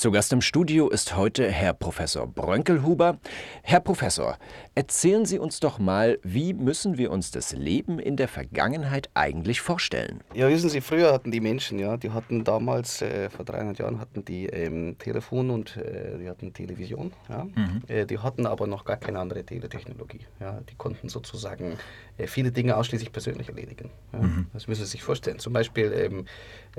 Zu Gast im Studio ist heute Herr Professor Brönkelhuber. Herr Professor, erzählen Sie uns doch mal, wie müssen wir uns das Leben in der Vergangenheit eigentlich vorstellen? Ja, wissen Sie, früher hatten die Menschen, ja, die hatten damals, äh, vor 300 Jahren, hatten die ähm, Telefon und äh, die hatten Television. Ja. Mhm. Äh, die hatten aber noch gar keine andere Teletechnologie. Ja. Die konnten sozusagen äh, viele Dinge ausschließlich persönlich erledigen. Ja. Mhm. Das müssen Sie sich vorstellen. Zum Beispiel, ähm,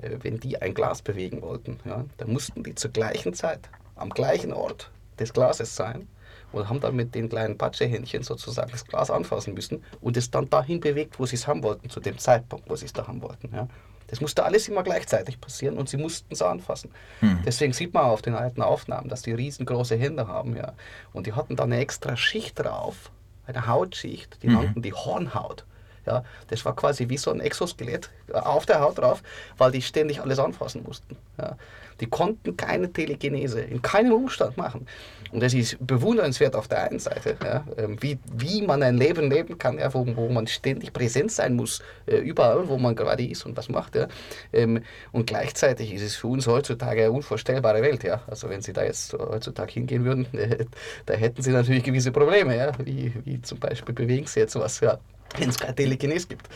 äh, wenn die ein Glas bewegen wollten, ja, dann mussten die zugleich gleichen Zeit, am gleichen Ort des Glases sein und haben dann mit den kleinen Patschehändchen sozusagen das Glas anfassen müssen und es dann dahin bewegt, wo sie es haben wollten, zu dem Zeitpunkt, wo sie es da haben wollten. Ja. Das musste alles immer gleichzeitig passieren und sie mussten es anfassen. Hm. Deswegen sieht man auf den alten Aufnahmen, dass die riesengroße Hände haben. Ja. Und die hatten da eine extra Schicht drauf, eine Hautschicht, die mhm. nannten die Hornhaut. Ja, das war quasi wie so ein Exoskelett auf der Haut drauf, weil die ständig alles anfassen mussten. Ja. Die konnten keine Telegenese in keinem Umstand machen. Und das ist bewundernswert auf der einen Seite, ja, ähm, wie, wie man ein Leben leben kann, ja, wo, wo man ständig präsent sein muss, äh, überall, wo man gerade ist und was macht. Ja. Ähm, und gleichzeitig ist es für uns heutzutage eine unvorstellbare Welt. Ja. Also wenn Sie da jetzt heutzutage hingehen würden, da hätten Sie natürlich gewisse Probleme, ja, wie, wie zum Beispiel bewegen Sie jetzt was. Ja wenn es keine Telekinese gibt.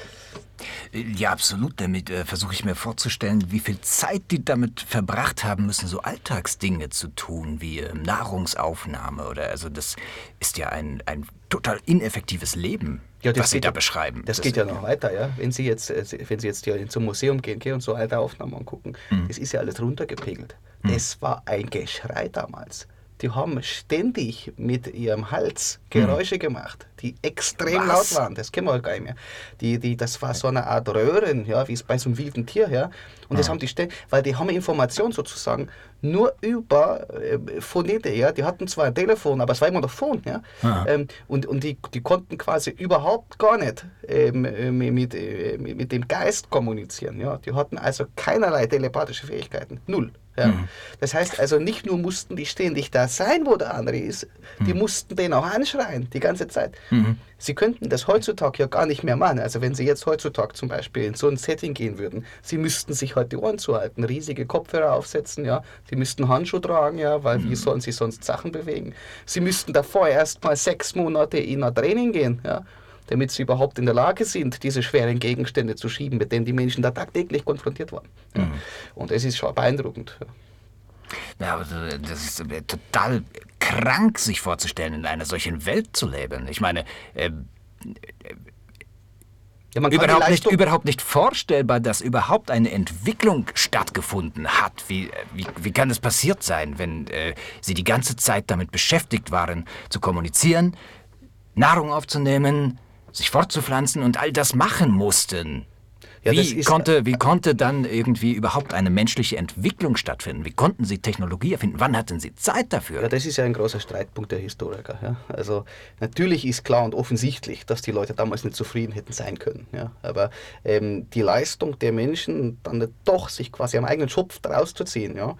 Ja, absolut. Damit äh, versuche ich mir vorzustellen, wie viel Zeit die damit verbracht haben müssen, so Alltagsdinge zu tun, wie äh, Nahrungsaufnahme oder also das ist ja ein, ein total ineffektives Leben, ja, was Sie da beschreiben. Das, das geht ja noch weiter, ja. Wenn Sie jetzt, äh, wenn Sie jetzt hier zum Museum gehen okay, und so alte Aufnahmen angucken, mhm. das ist ja alles runtergepegelt. Mhm. Es war ein Geschrei damals die haben ständig mit ihrem Hals Geräusche mhm. gemacht, die extrem Was? laut waren. Das kennen wir halt gar nicht mehr. Die, die, das war so eine Art Röhren, ja, wie es bei so einem wilden Tier, ja. Und ah. das haben die ständig, weil die haben Informationen sozusagen nur über äh, Phonete, ja. Die hatten zwar ein Telefon, aber es war immer noch Phone, ja. Ah. Ähm, und und die, die konnten quasi überhaupt gar nicht ähm, äh, mit, äh, mit dem Geist kommunizieren, ja. Die hatten also keinerlei telepathische Fähigkeiten. Null. Ja. Mhm. Das heißt also, nicht nur mussten die ständig da sein, wo der andere ist, die mhm. mussten den auch anschreien, die ganze Zeit. Mhm. Sie könnten das heutzutage ja gar nicht mehr machen. Also wenn Sie jetzt heutzutage zum Beispiel in so ein Setting gehen würden, Sie müssten sich halt die Ohren zuhalten, riesige Kopfhörer aufsetzen, ja. Sie müssten Handschuhe tragen, ja, weil wie mhm. sollen Sie sonst Sachen bewegen? Sie müssten davor erst mal sechs Monate in ein Training gehen, ja damit sie überhaupt in der Lage sind, diese schweren Gegenstände zu schieben, mit denen die Menschen da tagtäglich konfrontiert waren. Mhm. Und es ist schon beeindruckend. Ja, das ist äh, total krank, sich vorzustellen, in einer solchen Welt zu leben. Ich meine, äh, ja, überhaupt, nicht, überhaupt nicht vorstellbar, dass überhaupt eine Entwicklung stattgefunden hat. Wie, wie, wie kann das passiert sein, wenn äh, Sie die ganze Zeit damit beschäftigt waren, zu kommunizieren, Nahrung aufzunehmen, sich fortzupflanzen und all das machen mussten. Ja, wie, konnte, wie konnte dann irgendwie überhaupt eine menschliche Entwicklung stattfinden? Wie konnten Sie Technologie erfinden? Wann hatten Sie Zeit dafür? Ja, das ist ja ein großer Streitpunkt der Historiker. Ja. Also natürlich ist klar und offensichtlich, dass die Leute damals nicht zufrieden hätten sein können. Ja. Aber ähm, die Leistung der Menschen, dann doch sich quasi am eigenen Schopf rauszuziehen, ja,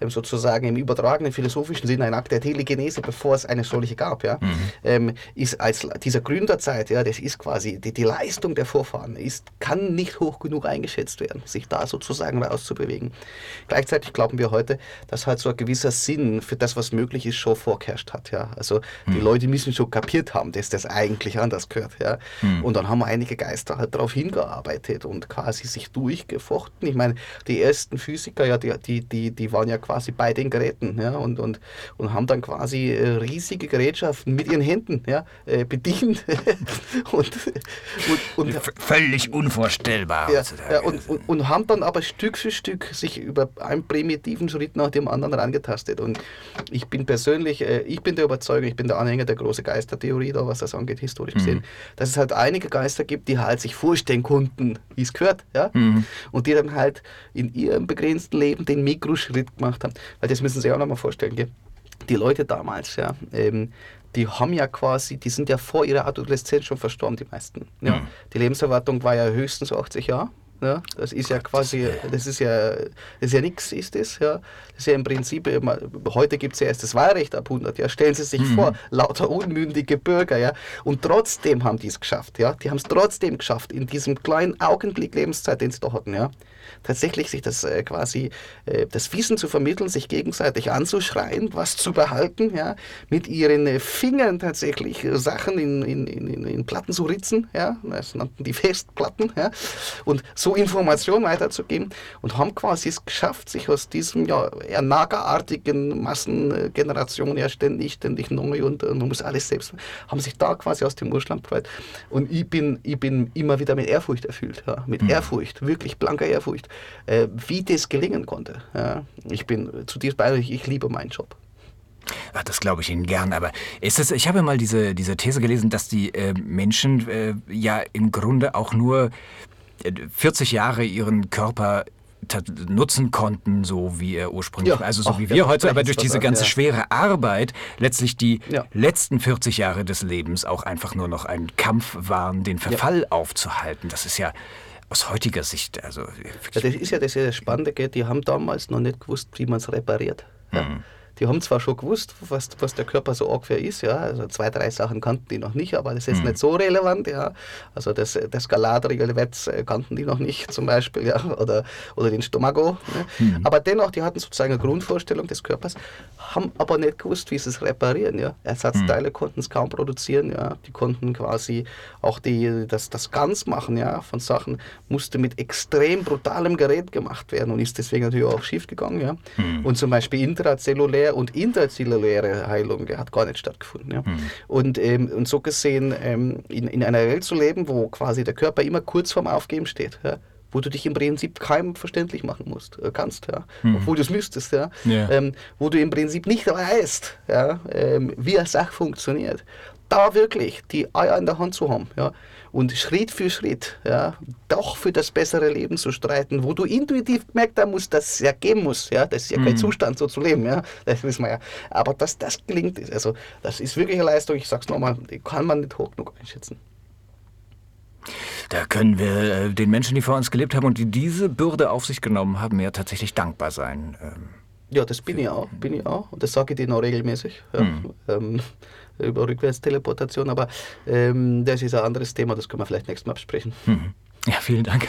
ähm, sozusagen im übertragenen philosophischen Sinne ein Akt der Telegenese, bevor es eine solche gab, ja, mhm. ähm, ist als dieser Gründerzeit, ja, das ist quasi die, die Leistung der Vorfahren, ist, kann nicht hoch hoch genug eingeschätzt werden, sich da sozusagen rauszubewegen. Gleichzeitig glauben wir heute, dass halt so ein gewisser Sinn für das, was möglich ist, schon vorgeherrscht hat. Ja? Also die hm. Leute müssen schon kapiert haben, dass das eigentlich anders gehört. Ja? Hm. Und dann haben einige Geister halt darauf hingearbeitet und quasi sich durchgefochten. Ich meine, die ersten Physiker, ja, die, die, die, die waren ja quasi bei den Geräten ja? und, und, und haben dann quasi äh, riesige Gerätschaften mit ihren Händen ja, äh, bedient. und, und, und, völlig unvorstellbar ja, ja, und, und, und, haben dann aber Stück für Stück sich über einen primitiven Schritt nach dem anderen angetastet. Und ich bin persönlich, äh, ich bin der Überzeugung, ich bin der Anhänger der großen Geistertheorie, da, was das angeht, historisch gesehen, mhm. dass es halt einige Geister gibt, die halt sich vorstellen konnten, wie es gehört, ja? Mhm. und die dann halt in ihrem begrenzten Leben den Mikroschritt gemacht haben. Weil das müssen Sie sich auch nochmal vorstellen, gell? Die Leute damals, ja, ähm, die haben ja quasi, die sind ja vor ihrer Adoleszenz schon verstorben, die meisten. Ja. Mhm. Die Lebenserwartung war ja höchstens 80 Jahre. Ja, das ist ja quasi, das ist ja, das ist ja nichts, ist das. Ja. Das ist ja im Prinzip, heute gibt es ja erst das Wahlrecht ab 100. Ja. Stellen Sie sich mhm. vor, lauter unmündige Bürger. Ja. Und trotzdem haben die es geschafft. Ja. Die haben es trotzdem geschafft, in diesem kleinen Augenblick Lebenszeit, den sie da hatten. Ja tatsächlich sich das äh, quasi, äh, das Wissen zu vermitteln, sich gegenseitig anzuschreien, was zu behalten, ja, mit ihren äh, Fingern tatsächlich äh, Sachen in, in, in, in Platten zu ritzen, ja, das nannten die Festplatten, ja, und so Informationen weiterzugeben und haben quasi es geschafft, sich aus diesem ja, eher nagerartigen Massengeneration ja ständig, ständig neu und man muss alles selbst, haben sich da quasi aus dem Urschlamm befreit. Und ich bin, ich bin immer wieder mit Ehrfurcht erfüllt, ja, mit mhm. Ehrfurcht, wirklich blanker Ehrfurcht, äh, wie das gelingen konnte. Ja. Ich bin zutiefst bei euch, ich liebe meinen Job. Ach, das glaube ich Ihnen gern, aber ist es, ich habe mal diese, diese These gelesen, dass die äh, Menschen äh, ja im Grunde auch nur 40 äh, Jahre ihren Körper nutzen konnten, so wie er ursprünglich, ja, also so wie wir heute, aber durch diese ganze ja. schwere Arbeit letztlich die ja. letzten 40 Jahre des Lebens auch einfach nur noch ein Kampf waren, den Verfall aufzuhalten. Das ist ja aus heutiger Sicht, also. das ist ja das, das Spannende, die haben damals noch nicht gewusst, wie man es repariert. Mhm die haben zwar schon gewusst, was, was der Körper so ungefähr ist, ja, also zwei, drei Sachen kannten die noch nicht, aber das ist mhm. nicht so relevant, ja. Also das, das Galadriel-Wetz äh, kannten die noch nicht zum Beispiel, ja, oder, oder den Stomago. Ne? Mhm. Aber dennoch, die hatten sozusagen eine Grundvorstellung des Körpers, haben aber nicht gewusst, wie sie es reparieren, ja. Ersatzteile mhm. konnten es kaum produzieren, ja. Die konnten quasi auch die, das, das Ganz machen, ja, von Sachen musste mit extrem brutalem Gerät gemacht werden und ist deswegen natürlich auch schief gegangen, ja. Mhm. Und zum Beispiel intrazellulär und interzelluläre Heilung hat gar nicht stattgefunden. Ja. Mhm. Und, ähm, und so gesehen, ähm, in, in einer Welt zu leben, wo quasi der Körper immer kurz vorm Aufgeben steht, ja, wo du dich im Prinzip keinem verständlich machen musst, äh, kannst, ja, mhm. obwohl du es müsstest, ja, yeah. ähm, wo du im Prinzip nicht weißt, ja, ähm, wie eine Sache funktioniert. Da wirklich die Eier in der Hand zu haben, ja, und Schritt für Schritt ja, doch für das bessere Leben zu streiten, wo du intuitiv gemerkt haben musst, dass es ja geben muss. Ja? Das ist ja kein mhm. Zustand, so zu leben. Ja? Das wissen wir ja. Aber dass das gelingt, also das ist wirklich eine Leistung, ich sage es nochmal, die kann man nicht hoch genug einschätzen. Da können wir äh, den Menschen, die vor uns gelebt haben und die diese Bürde auf sich genommen haben, ja tatsächlich dankbar sein. Ähm, ja, das bin ich auch, bin ich auch. Und das sage ich denen auch regelmäßig. Ja. Mhm. Ähm, über Rückwärtsteleportation, aber ähm, das ist ein anderes Thema, das können wir vielleicht nächstes Mal besprechen. Mhm. Ja, vielen Dank.